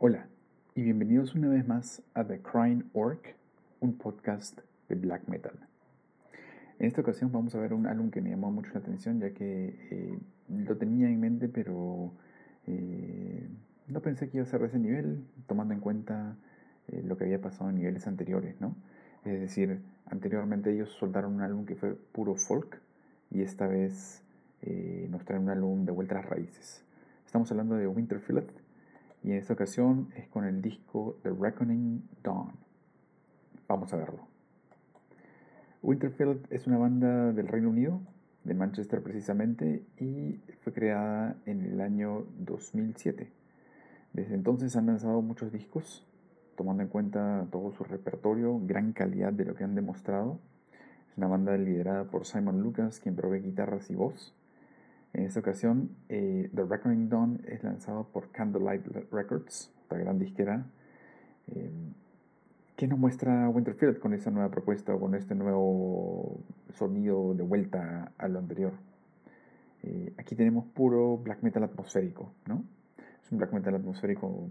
Hola y bienvenidos una vez más a The Crying Orc, un podcast de black metal. En esta ocasión vamos a ver un álbum que me llamó mucho la atención ya que eh, lo tenía en mente pero eh, no pensé que iba a ser de ese nivel tomando en cuenta eh, lo que había pasado en niveles anteriores, ¿no? Es decir, anteriormente ellos soltaron un álbum que fue puro folk y esta vez nos traen un álbum de vueltas a raíces. Estamos hablando de Winterfield y en esta ocasión es con el disco The Reckoning Dawn. Vamos a verlo. Winterfield es una banda del Reino Unido, de Manchester precisamente, y fue creada en el año 2007. Desde entonces han lanzado muchos discos, tomando en cuenta todo su repertorio, gran calidad de lo que han demostrado. Es una banda liderada por Simon Lucas, quien provee guitarras y voz. En esta ocasión, eh, The Reckoning Dawn es lanzado por Candlelight Records, la gran disquera. Eh, ¿Qué nos muestra Winterfield con esta nueva propuesta o con este nuevo sonido de vuelta a lo anterior? Eh, aquí tenemos puro black metal atmosférico, ¿no? Es un black metal atmosférico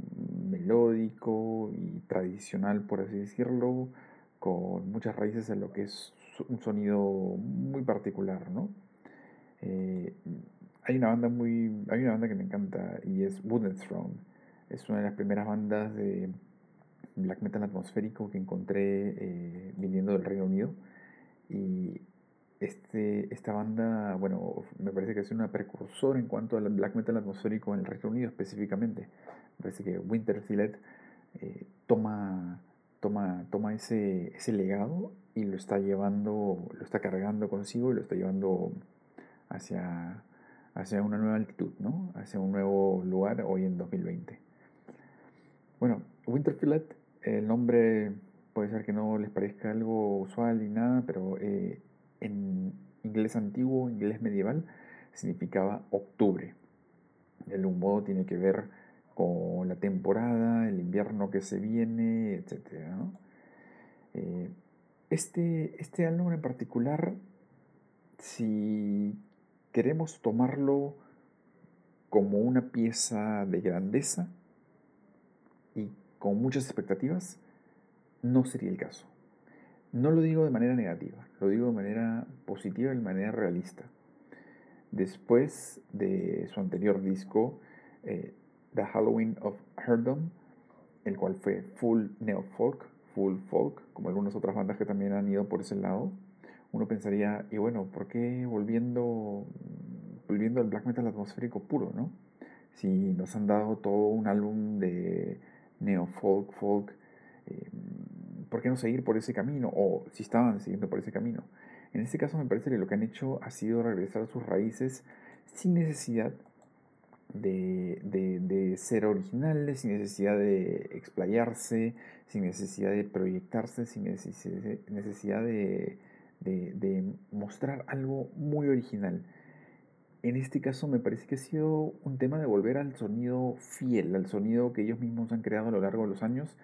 melódico y tradicional, por así decirlo, con muchas raíces en lo que es un sonido muy particular, ¿no? Eh, hay una banda muy. Hay una banda que me encanta y es Wooden Throne. Es una de las primeras bandas de black metal atmosférico que encontré eh, viniendo del Reino Unido. Y este, esta banda, bueno, me parece que es una precursora en cuanto al black metal atmosférico en el Reino Unido específicamente. Me parece que Winter eh, toma, toma, toma ese, ese legado y lo está llevando, lo está cargando consigo y lo está llevando hacia, hacia una nueva altitud, ¿no? hacia un nuevo lugar hoy en 2020. Bueno, Winterfield, el nombre puede ser que no les parezca algo usual ni nada, pero eh, en inglés antiguo, inglés medieval, significaba octubre. Algún modo tiene que ver con la temporada, el invierno que se viene, etc. Eh, este, este álbum en particular, si queremos tomarlo como una pieza de grandeza y con muchas expectativas, no sería el caso. No lo digo de manera negativa, lo digo de manera positiva y de manera realista. Después de su anterior disco, eh, The Halloween of Herdom, el cual fue full neo-folk, full folk, como algunas otras bandas que también han ido por ese lado, uno pensaría, y bueno, ¿por qué volviendo, volviendo al black metal atmosférico puro, no? Si nos han dado todo un álbum de neo folk, eh, ¿por qué no seguir por ese camino? O si estaban siguiendo por ese camino. En este caso me parece que lo que han hecho ha sido regresar a sus raíces sin necesidad de, de, ser originales, sin necesidad de explayarse, sin necesidad de proyectarse, sin necesidad de de, mostrar algo muy original. En este caso me parece que ha sido un tema de volver al sonido fiel, al sonido que ellos mismos han creado a lo largo de los años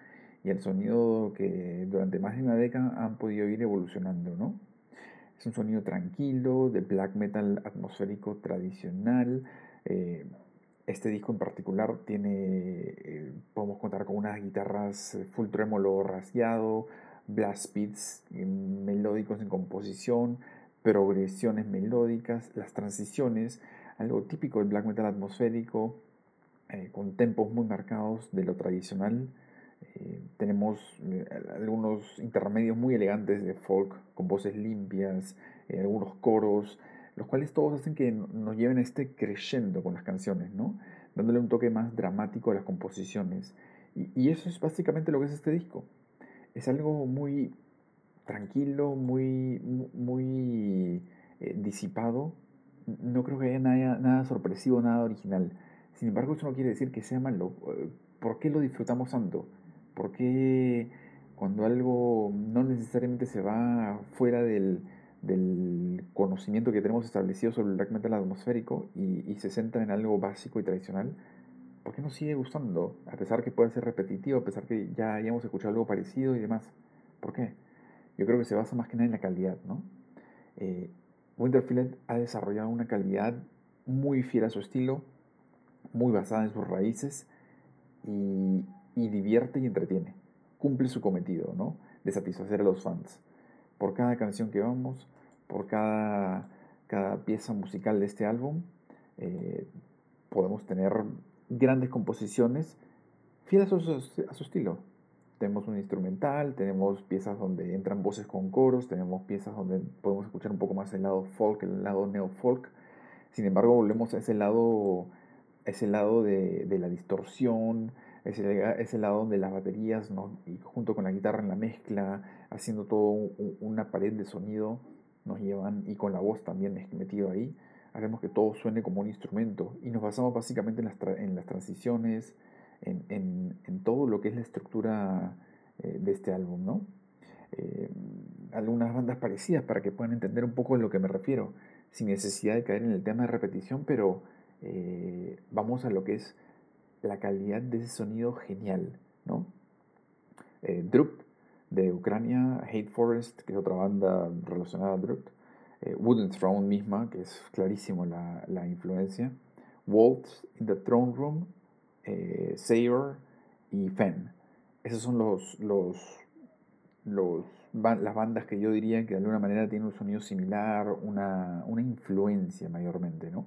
y al sonido que durante más de una década han podido ir evolucionando, ¿no? Es un sonido tranquilo, de black metal atmosférico tradicional. Eh, este disco en particular tiene, eh, podemos contar con unas guitarras full tremolo rasgueado, blast beats melódicos en composición, progresiones melódicas, las transiciones, algo típico del black metal atmosférico, eh, con tempos muy marcados de lo tradicional. Eh, tenemos eh, algunos intermedios muy elegantes de folk, con voces limpias, algunos coros, los cuales todos hacen que nos lleven a este creyendo con las canciones, ¿no? dándole un toque más dramático a las composiciones. y eso es básicamente lo que es este disco es algo muy tranquilo, muy, muy eh, disipado. No creo que haya nada, nada, sorpresivo, nada original. Sin embargo, eso no quiere decir que sea malo. Eh, ¿Por qué lo disfrutamos tanto? ¿Por qué cuando algo no necesariamente se va fuera del, conocimiento que tenemos establecido sobre el black metal atmosférico y, se centra en algo básico y tradicional, ¿por qué nos sigue gustando? A pesar que puede ser repetitivo, a pesar que ya hayamos escuchado algo parecido y demás. ¿Por qué? Yo creo que se basa más que nada en la calidad, ¿no? Eh, Winterfield ha desarrollado una calidad muy fiel a su estilo, muy basada en sus raíces y, y divierte y entretiene. Cumple su cometido, ¿no? De satisfacer a los fans. Por cada canción que vamos, por cada, cada pieza musical de este álbum, eh, podemos tener grandes composiciones fieles a su, estilo. Tenemos un instrumental, tenemos piezas donde entran voces con coros, tenemos piezas donde podemos escuchar un poco más el lado folk, el lado neo-folk. Sin embargo, volvemos a ese lado, ese lado de, la distorsión, ese, ese, lado de las baterías junto con la guitarra en la mezcla, haciendo todo una pared de sonido, nos llevan, y con la voz también metido ahí, hacemos que todo suene como un instrumento y nos basamos básicamente en las, transiciones, en, todo lo que es la estructura eh, de este álbum, ¿no? Eh, algunas bandas parecidas para que puedan entender un poco de lo que me refiero, sin necesidad de caer en el tema de repetición, pero eh, vamos a lo que es la calidad de ese sonido genial, ¿no? Drup de Ucrania, Hate Forest, que es otra banda relacionada a Drup, eh, Wooden Throne misma, que es clarísimo la, la influencia, Waltz in the Throne Room, eh, Sayer y Fen. Esas son los, los, los, las bandas que yo diría que de alguna manera tienen un sonido similar, una, una influencia mayormente. ¿no?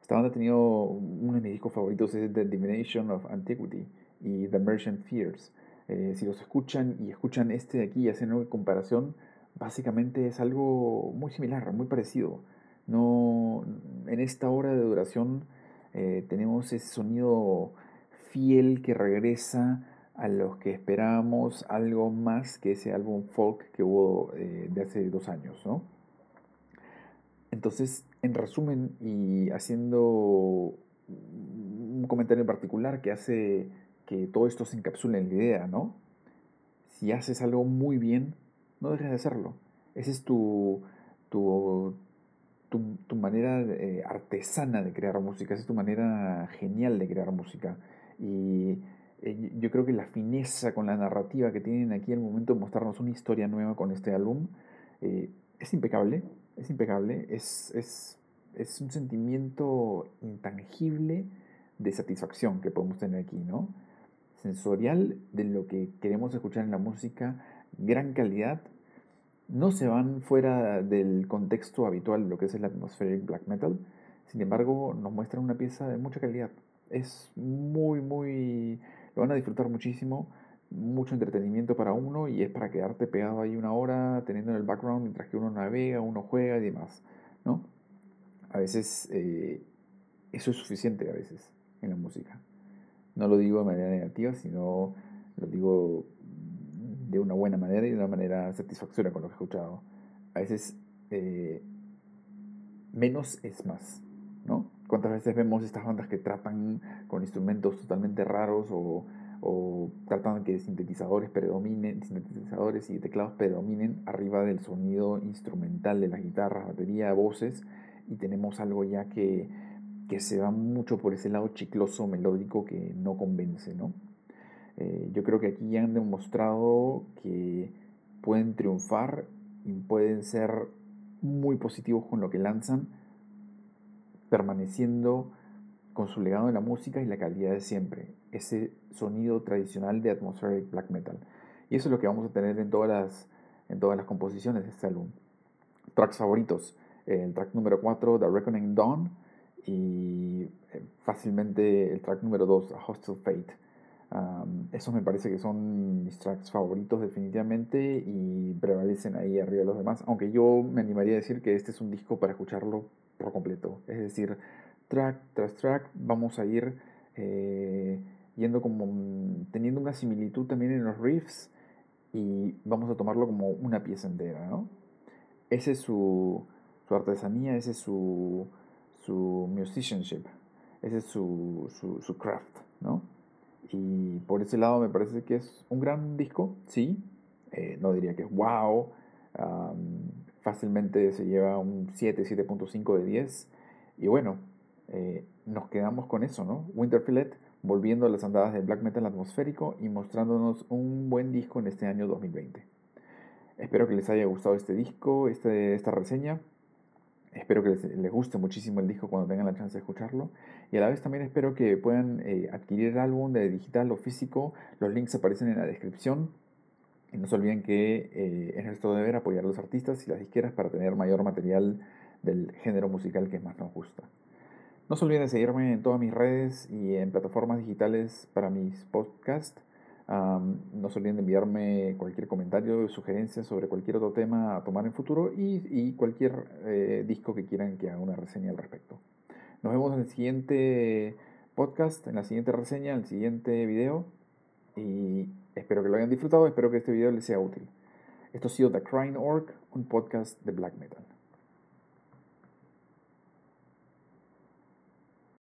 Esta banda ha tenido uno de mis discos favoritos es The Divination of Antiquity y The Merchant Fears. Eh, si los escuchan y escuchan este de aquí y hacen una comparación, básicamente es algo muy similar, muy parecido. No, en esta hora de duración eh, tenemos ese sonido fiel que regresa a los que esperábamos algo más que ese álbum folk que hubo eh, de hace dos años, ¿no? Entonces, en resumen y haciendo un comentario en particular que hace que todo esto se encapsule en la idea, ¿no? Si haces algo muy bien, no dejes de hacerlo. Esa es tu, tu, tu, manera eh, artesana de crear música, esa es tu manera genial de crear música. Y eh, yo creo que la fineza con la narrativa que tienen aquí el momento de mostrarnos una historia nueva con este álbum eh, es impecable, es impecable, es, es, es un sentimiento intangible de satisfacción que podemos tener aquí, ¿no? Sensorial de lo que queremos escuchar en la música, gran calidad, no se van fuera del contexto habitual de lo que es el atmospheric black metal, sin embargo nos muestran una pieza de mucha calidad. Es muy, muy... lo van a disfrutar muchísimo, mucho entretenimiento para uno y es para quedarte pegado ahí una hora teniendo en el background mientras que uno navega, uno juega y demás, ¿no? A veces eh, eso es suficiente a veces en la música. No lo digo de manera negativa, sino lo digo de una buena manera y de una manera satisfactoria con lo que he escuchado. A veces eh, menos es más, ¿no? ¿Cuántas veces vemos estas bandas que tratan con instrumentos totalmente raros o, o tratan que sintetizadores predominen, sintetizadores y teclados predominen arriba del sonido instrumental de las guitarras, batería, voces y tenemos algo ya que, que se va mucho por ese lado chicloso, melódico que no convence, ¿no? Eh, yo creo que aquí han demostrado que pueden triunfar y pueden ser muy positivos con lo que lanzan, permaneciendo con su legado en la música y la calidad de siempre, ese sonido tradicional de atmospheric black metal. Y eso es lo que vamos a tener en todas las, en todas las composiciones de este álbum. Tracks favoritos, el track número 4, The Reckoning Dawn, y eh, fácilmente el track número 2, A Hostile Fate. Esos me parece que son mis tracks favoritos definitivamente y prevalecen ahí arriba de los demás, aunque yo me animaría a decir que este es un disco para escucharlo por completo, es decir, track tras track vamos a ir eh, yendo como teniendo una similitud también en los riffs y vamos a tomarlo como una pieza entera, ¿no? Ese es su, su artesanía, ese es su, su musicianship, ese es su, su, su craft, ¿no? Y por ese lado me parece que es un gran disco, sí. Eh, no diría que es wow. fácilmente se lleva un 7, 7.5 de 10. Y bueno, eh, nos quedamos con eso, ¿no? Winterfield volviendo a las andadas del black metal atmosférico y mostrándonos un buen disco en este año 2020. Espero que les haya gustado este disco, este, esta reseña. Espero que les, guste muchísimo el disco cuando tengan la chance de escucharlo. Y a la vez también espero que puedan eh, adquirir el álbum de digital o físico. Los links aparecen en la descripción. Y no se olviden que eh, es nuestro deber apoyar a los artistas y las disqueras para tener mayor material del género musical que más nos gusta. No se olviden de seguirme en todas mis redes y en plataformas digitales para mis podcasts. No se olviden de enviarme cualquier comentario, sugerencia sobre cualquier otro tema a tomar en futuro y, cualquier eh, disco que quieran que haga una reseña al respecto. Nos vemos en el siguiente podcast, en la siguiente reseña, en el siguiente video y espero que lo hayan disfrutado, espero que este video les sea útil. Esto ha sido The Crying Orc, un podcast de black metal.